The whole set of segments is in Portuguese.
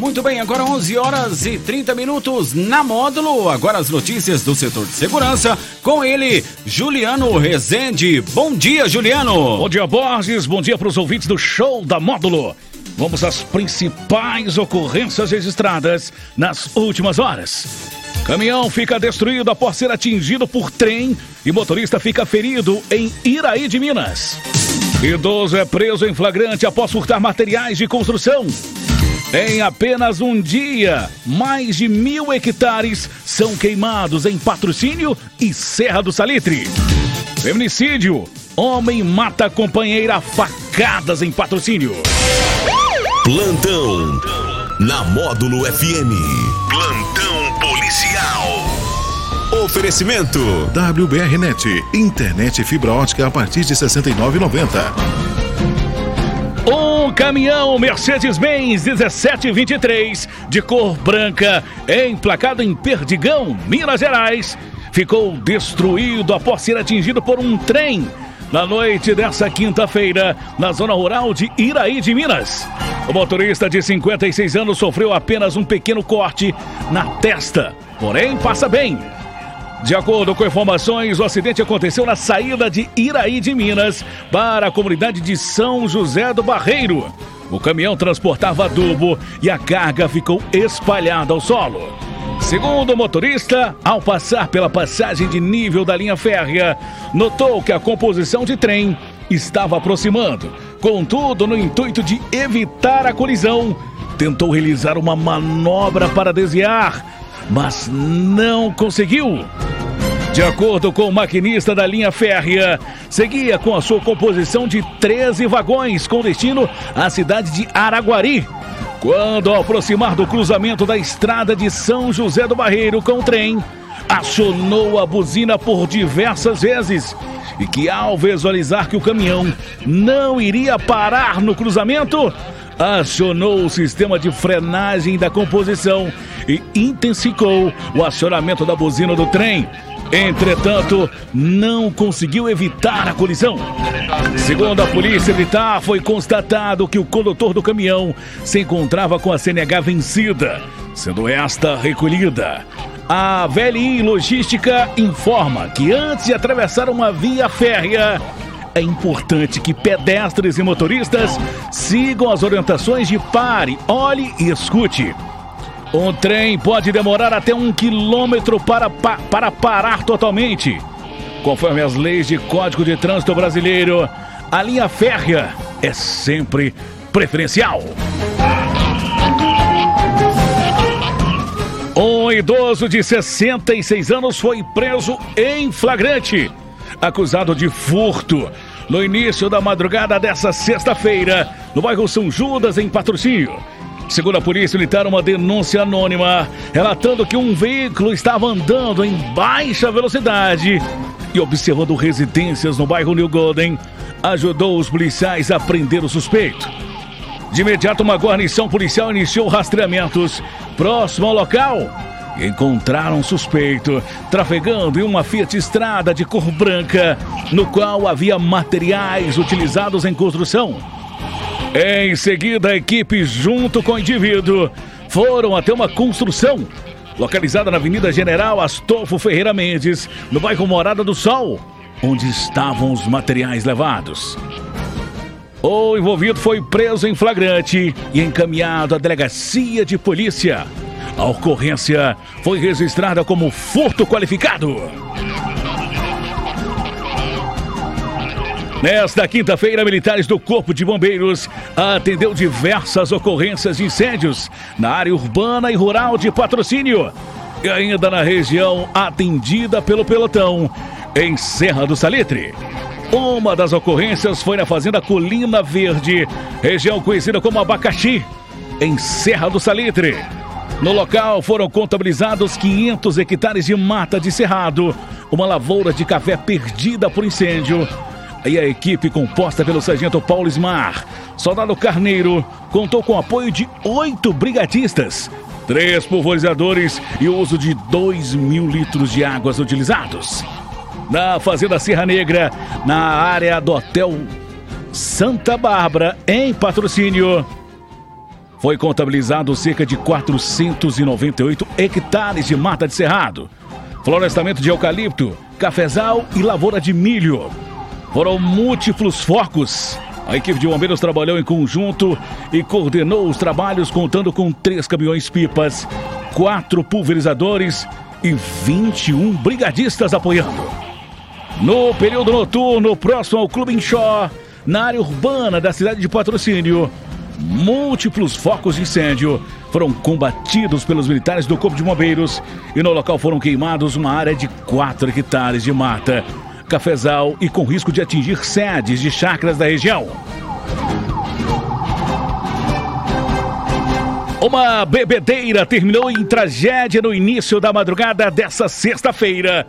Muito bem, agora 11 horas e 30 minutos na módulo. Agora as notícias do setor de segurança com ele, Juliano Rezende. Bom dia, Juliano. Bom dia, Borges. Bom dia para os ouvintes do show da módulo. Vamos às principais ocorrências registradas nas últimas horas. Caminhão fica destruído após ser atingido por trem e motorista fica ferido em Iraí de Minas. Idoso é preso em flagrante após furtar materiais de construção. Em apenas um dia, mais de mil hectares são queimados em Patrocínio e Serra do Salitre. Feminicídio. Homem mata companheira facadas em Patrocínio. Plantão na Módulo FM. Plantão policial. Oferecimento WBRnet, internet fibra ótica a partir de 69,90. Um caminhão Mercedes-Benz 1723 de cor branca, emplacado em Perdigão, Minas Gerais, ficou destruído após ser atingido por um trem na noite dessa quinta-feira, na zona rural de Iraí de Minas. O motorista de 56 anos sofreu apenas um pequeno corte na testa, porém passa bem. De acordo com informações, o acidente aconteceu na saída de Iraí de Minas para a comunidade de São José do Barreiro. O caminhão transportava adubo e a carga ficou espalhada ao solo. Segundo o motorista, ao passar pela passagem de nível da linha férrea, notou que a composição de trem estava aproximando. Contudo, no intuito de evitar a colisão, tentou realizar uma manobra para desviar, mas não conseguiu. De acordo com o maquinista da linha férrea, seguia com a sua composição de 13 vagões com destino à cidade de Araguari. Quando ao aproximar do cruzamento da estrada de São José do Barreiro com o trem, acionou a buzina por diversas vezes e que ao visualizar que o caminhão não iria parar no cruzamento, acionou o sistema de frenagem da composição e intensificou o acionamento da buzina do trem. Entretanto, não conseguiu evitar a colisão. Segundo a polícia militar, foi constatado que o condutor do caminhão se encontrava com a CNH vencida, sendo esta recolhida. A VLI Logística informa que antes de atravessar uma via férrea, é importante que pedestres e motoristas sigam as orientações de pare, olhe e escute. Um trem pode demorar até um quilômetro para, pa, para parar totalmente. Conforme as leis de Código de Trânsito Brasileiro, a linha férrea é sempre preferencial. Um idoso de 66 anos foi preso em flagrante, acusado de furto no início da madrugada dessa sexta-feira, no bairro São Judas, em Patrocínio. Segundo a polícia militar, uma denúncia anônima relatando que um veículo estava andando em baixa velocidade e observando residências no bairro New Golden, ajudou os policiais a prender o suspeito. De imediato, uma guarnição policial iniciou rastreamentos próximo ao local encontraram um suspeito trafegando em uma Fiat Estrada de cor branca, no qual havia materiais utilizados em construção. Em seguida, a equipe, junto com o indivíduo, foram até uma construção localizada na Avenida General Astolfo Ferreira Mendes, no bairro Morada do Sol, onde estavam os materiais levados. O envolvido foi preso em flagrante e encaminhado à delegacia de polícia. A ocorrência foi registrada como furto qualificado. Nesta quinta-feira, militares do Corpo de Bombeiros atendeu diversas ocorrências de incêndios na área urbana e rural de patrocínio. E ainda na região atendida pelo pelotão, em Serra do Salitre. Uma das ocorrências foi na Fazenda Colina Verde, região conhecida como Abacaxi, em Serra do Salitre. No local foram contabilizados 500 hectares de mata de cerrado, uma lavoura de café perdida por incêndio e a equipe composta pelo sargento Paulo Ismar, soldado Carneiro, contou com o apoio de oito brigadistas, três pulverizadores e o uso de dois mil litros de águas utilizados. Na Fazenda Serra Negra, na área do Hotel Santa Bárbara, em patrocínio, foi contabilizado cerca de 498 hectares de mata de cerrado, florestamento de eucalipto, cafezal e lavoura de milho. Foram múltiplos focos. A equipe de bombeiros trabalhou em conjunto e coordenou os trabalhos contando com três caminhões-pipas, quatro pulverizadores e 21 brigadistas apoiando. No período noturno, próximo ao Clube Inchó, na área urbana da cidade de Patrocínio, múltiplos focos de incêndio foram combatidos pelos militares do Corpo de Bombeiros e no local foram queimados uma área de 4 hectares de mata, cafezal e com risco de atingir sedes de chácaras da região. Uma bebedeira terminou em tragédia no início da madrugada dessa sexta-feira.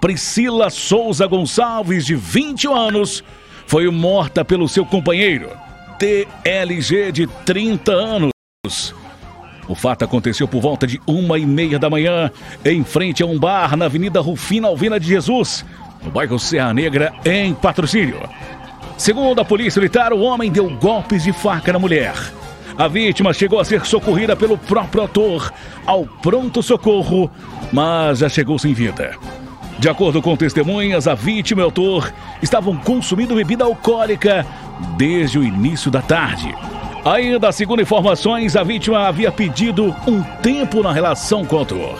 Priscila Souza Gonçalves, de 21 anos, foi morta pelo seu companheiro, TLG, de 30 anos. O fato aconteceu por volta de uma e meia da manhã, em frente a um bar na Avenida Rufina Alvina de Jesus, no bairro Serra Negra, em patrocínio. Segundo a polícia militar, o homem deu golpes de faca na mulher. A vítima chegou a ser socorrida pelo próprio autor ao pronto-socorro, mas já chegou sem vida. De acordo com testemunhas, a vítima e o autor estavam consumindo bebida alcoólica desde o início da tarde. Ainda segundo informações, a vítima havia pedido um tempo na relação com o autor.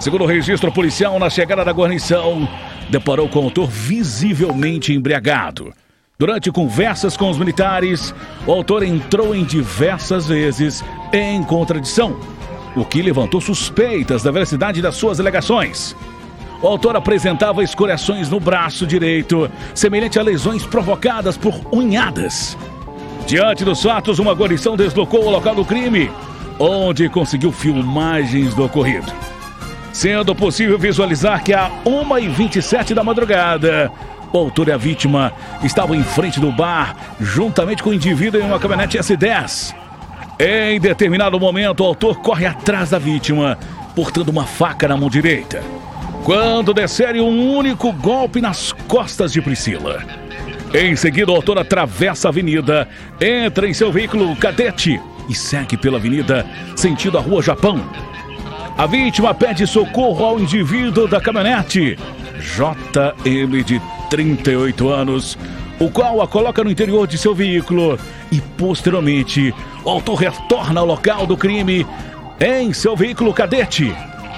Segundo o registro policial, na chegada da guarnição, deparou com o autor visivelmente embriagado. Durante conversas com os militares, o autor entrou em diversas vezes em contradição, o que levantou suspeitas da veracidade das suas alegações. O autor apresentava escoriações no braço direito, semelhante a lesões provocadas por unhadas. Diante dos fatos, uma guarnição deslocou o local do crime, onde conseguiu filmagens do ocorrido. Sendo possível visualizar que a 1h27 da madrugada, o autor e a vítima estavam em frente do bar, juntamente com o indivíduo em uma caminhonete S10. Em determinado momento, o autor corre atrás da vítima, portando uma faca na mão direita. Quando descere um único golpe nas costas de Priscila. Em seguida, o autor atravessa a avenida, entra em seu veículo cadete e segue pela avenida, sentido a rua Japão. A vítima pede socorro ao indivíduo da caminhonete, JM de 38 anos, o qual a coloca no interior de seu veículo e, posteriormente, o autor retorna ao local do crime em seu veículo cadete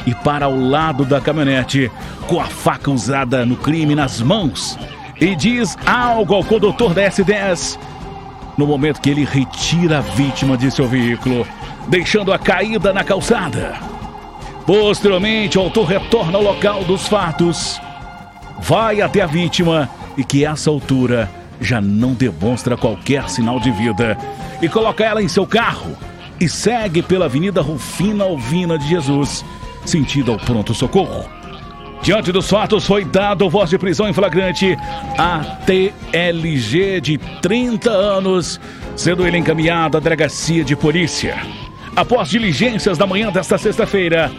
e para ao lado da caminhonete com a faca usada no crime nas mãos e diz algo ao condutor da S10 no momento que ele retira a vítima de seu veículo, deixando-a caída na calçada. Posteriormente, o autor retorna ao local dos fatos vai até a vítima e que a essa altura já não demonstra qualquer sinal de vida e coloca ela em seu carro e segue pela Avenida Rufina Alvina de Jesus, sentido ao pronto-socorro. Diante dos fatos, foi dado voz de prisão em flagrante a TLG de 30 anos, sendo ele encaminhado à delegacia de polícia. Após diligências da manhã desta sexta-feira,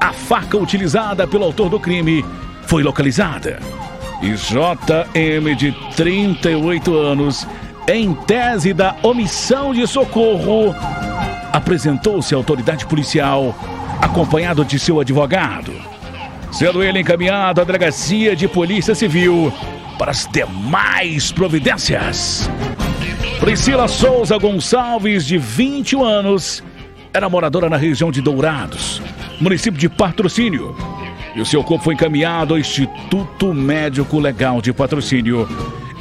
a faca utilizada pelo autor do crime foi localizada. E JM, de 38 anos, em tese da omissão de socorro, apresentou-se à autoridade policial, acompanhado de seu advogado, sendo ele encaminhado à delegacia de polícia civil para as demais providências. Priscila Souza Gonçalves, de 21 anos, era moradora na região de Dourados, município de Patrocínio e o seu corpo foi encaminhado ao Instituto Médico Legal de Patrocínio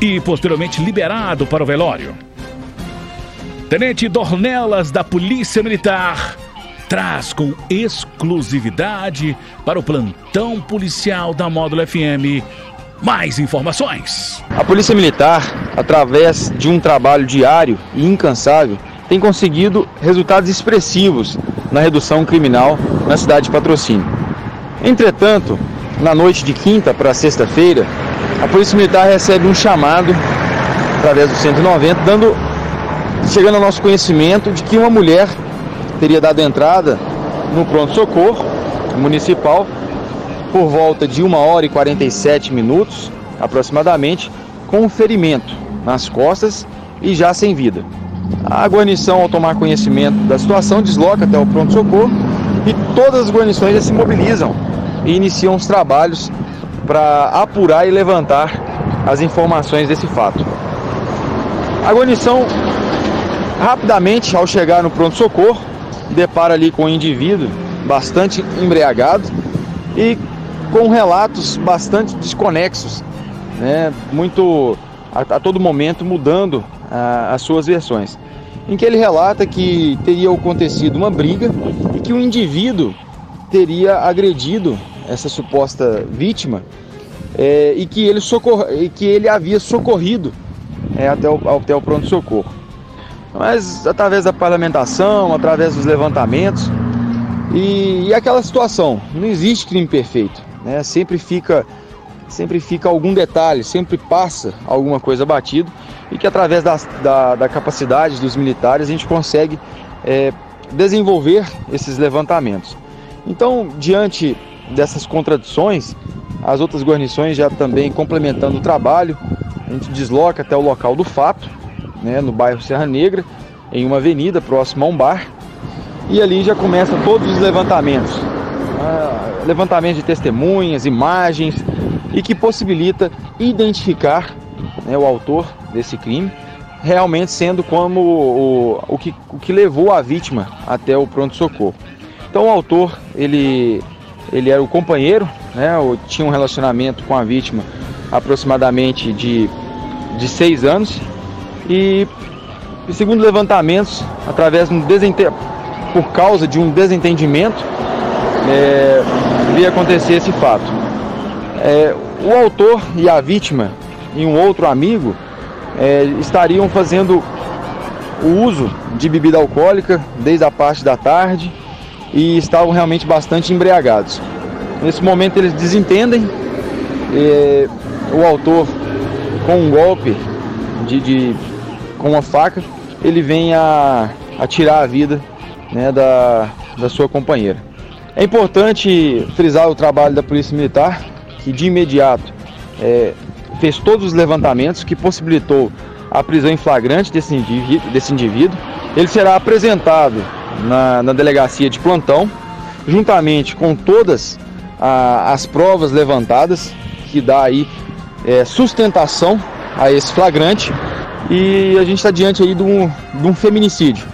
e posteriormente liberado para o velório. Tenente Dornelas da Polícia Militar traz com exclusividade para o plantão policial da Módulo FM mais informações. A Polícia Militar, através de um trabalho diário e incansável, tem conseguido resultados expressivos na redução criminal na cidade de Patrocínio. Entretanto, na noite de quinta para sexta-feira, a Polícia Militar recebe um chamado através do 190, dando, chegando ao nosso conhecimento de que uma mulher teria dado entrada no pronto-socorro municipal por volta de 1 hora e 47 minutos, aproximadamente, com um ferimento nas costas e já sem vida. A guarnição, ao tomar conhecimento da situação, desloca até o pronto-socorro e todas as guarnições já se mobilizam e iniciam os trabalhos para apurar e levantar as informações desse fato. A guarnição, rapidamente, ao chegar no pronto-socorro, depara ali com um indivíduo bastante embriagado e com relatos bastante desconexos, né? muito a, a todo momento mudando a, as suas versões. Em que ele relata que teria acontecido uma briga e que o indivíduo teria agredido essa suposta vítima é, e, que ele socor... e que ele havia socorrido é, até o, até o pronto-socorro. Mas através da parlamentação, através dos levantamentos e, e aquela situação, não existe crime perfeito, né? sempre fica sempre fica algum detalhe, sempre passa alguma coisa batido e que através da, da, da capacidade dos militares a gente consegue é, desenvolver esses levantamentos. Então, diante dessas contradições, as outras guarnições já também complementando o trabalho, a gente desloca até o local do fato, né, no bairro Serra Negra, em uma avenida próxima a um bar, e ali já começa todos os levantamentos, ah, levantamento de testemunhas, imagens, e que possibilita identificar né, o autor desse crime, realmente sendo como o, o, que, o que levou a vítima até o pronto-socorro. Então o autor, ele, ele era o companheiro, né, tinha um relacionamento com a vítima aproximadamente de, de seis anos e segundo levantamentos, através de um por causa de um desentendimento, é, acontecer esse fato. É, o autor e a vítima e um outro amigo é, estariam fazendo o uso de bebida alcoólica desde a parte da tarde e estavam realmente bastante embriagados. Nesse momento eles desentendem, é, o autor com um golpe de, de, com uma faca, ele vem a, a tirar a vida né, da, da sua companheira. É importante frisar o trabalho da Polícia Militar, que de imediato é, fez todos os levantamentos que possibilitou a prisão em flagrante desse indivíduo. Desse indivíduo. Ele será apresentado na, na delegacia de plantão, juntamente com todas a, as provas levantadas, que dá aí é, sustentação a esse flagrante. E a gente está diante aí de um, de um feminicídio.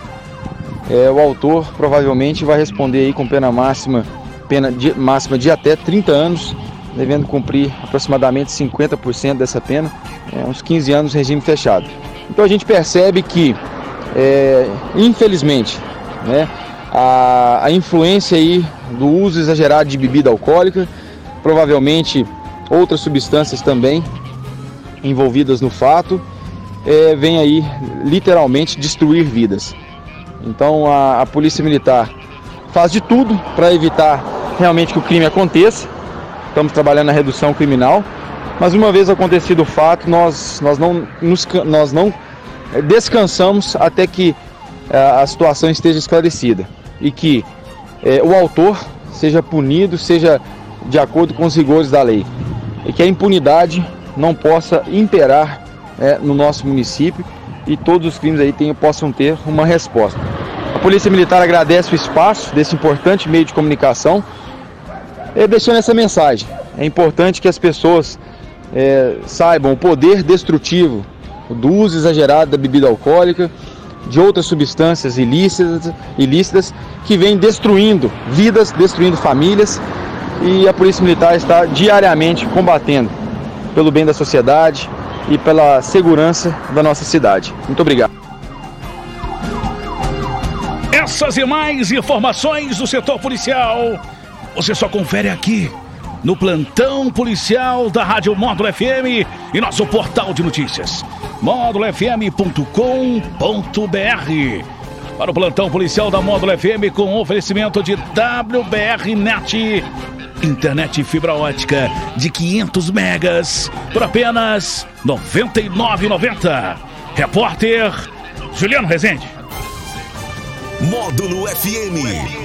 É, o autor provavelmente vai responder aí com pena máxima, pena de, máxima de até 30 anos devendo cumprir aproximadamente 50% dessa pena, é, uns 15 anos regime fechado. Então a gente percebe que, é, infelizmente, né, a, a influência aí do uso exagerado de bebida alcoólica, provavelmente outras substâncias também envolvidas no fato, é, vem aí literalmente destruir vidas. Então a, a Polícia Militar faz de tudo para evitar realmente que o crime aconteça, estamos trabalhando na redução criminal, mas uma vez acontecido o fato, nós, nós, não, nos, nós não eh, descansamos até que a, eh, a situação esteja esclarecida e que é, o autor seja punido, seja de acordo com os rigores da lei e que a impunidade não possa imperar é, no nosso município e todos os crimes aí tenham, possam ter uma resposta. A Polícia Militar agradece o espaço desse importante meio de comunicação é, deixando essa mensagem. É importante que as pessoas é, saibam o poder destrutivo do uso exagerado da bebida alcoólica, de outras substâncias ilícitas, ilícitas que vêm destruindo vidas, destruindo famílias e a Polícia Militar está diariamente combatendo pelo bem da sociedade e pela segurança da nossa cidade. Muito obrigado. Essas e mais informações do setor policial você só confere aqui no plantão policial da Rádio Módulo FM e nosso portal de notícias módulofm.com.br. Para o plantão policial da Módulo FM com oferecimento de WBR Net, internet fibra ótica de 500 megas por apenas R$ 99,90. Repórter Juliano Rezende. Módulo FM.